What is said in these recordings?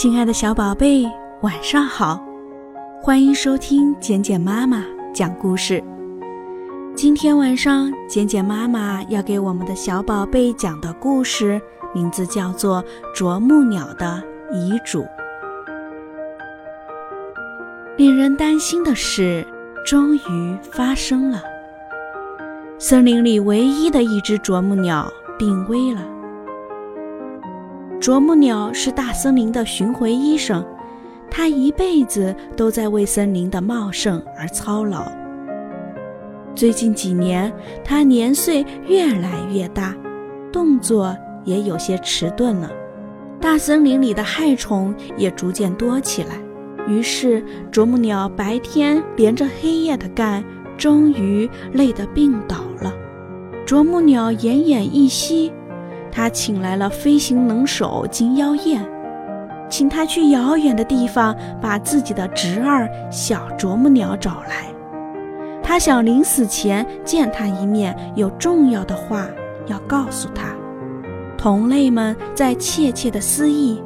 亲爱的小宝贝，晚上好！欢迎收听简简妈妈讲故事。今天晚上，简简妈妈要给我们的小宝贝讲的故事，名字叫做《啄木鸟的遗嘱》。令人担心的事终于发生了，森林里唯一的一只啄木鸟病危了。啄木鸟是大森林的巡回医生，它一辈子都在为森林的茂盛而操劳。最近几年，它年岁越来越大，动作也有些迟钝了。大森林里的害虫也逐渐多起来，于是啄木鸟白天连着黑夜的干，终于累得病倒了。啄木鸟奄奄一息。他请来了飞行能手金妖燕，请他去遥远的地方把自己的侄儿小啄木鸟找来。他想临死前见他一面，有重要的话要告诉他。同类们在窃窃的私议。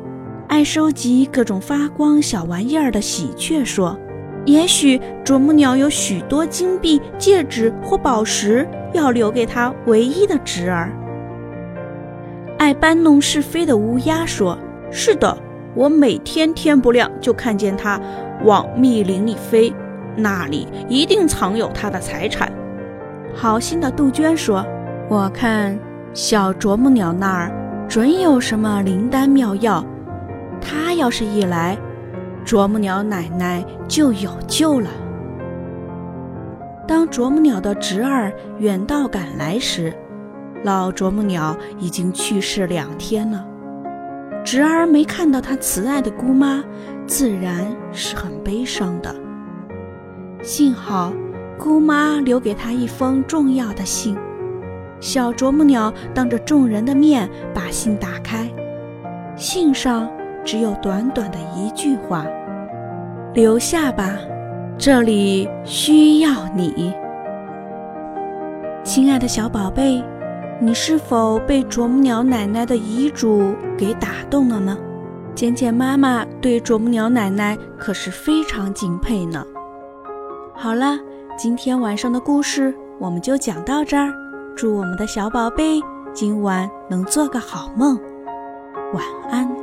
爱收集各种发光小玩意儿的喜鹊说：“也许啄木鸟有许多金币、戒指或宝石要留给他唯一的侄儿。”爱搬弄是非的乌鸦说：“是的，我每天天不亮就看见它往密林里飞，那里一定藏有它的财产。”好心的杜鹃说：“我看小啄木鸟那儿准有什么灵丹妙药，它要是一来，啄木鸟奶奶就有救了。”当啄木鸟的侄儿远道赶来时，老啄木鸟已经去世两天了，侄儿没看到他慈爱的姑妈，自然是很悲伤的。幸好姑妈留给他一封重要的信，小啄木鸟当着众人的面把信打开，信上只有短短的一句话：“留下吧，这里需要你。”亲爱的小宝贝。你是否被啄木鸟奶奶的遗嘱给打动了呢？简简妈妈对啄木鸟奶奶可是非常敬佩呢。好了，今天晚上的故事我们就讲到这儿。祝我们的小宝贝今晚能做个好梦，晚安。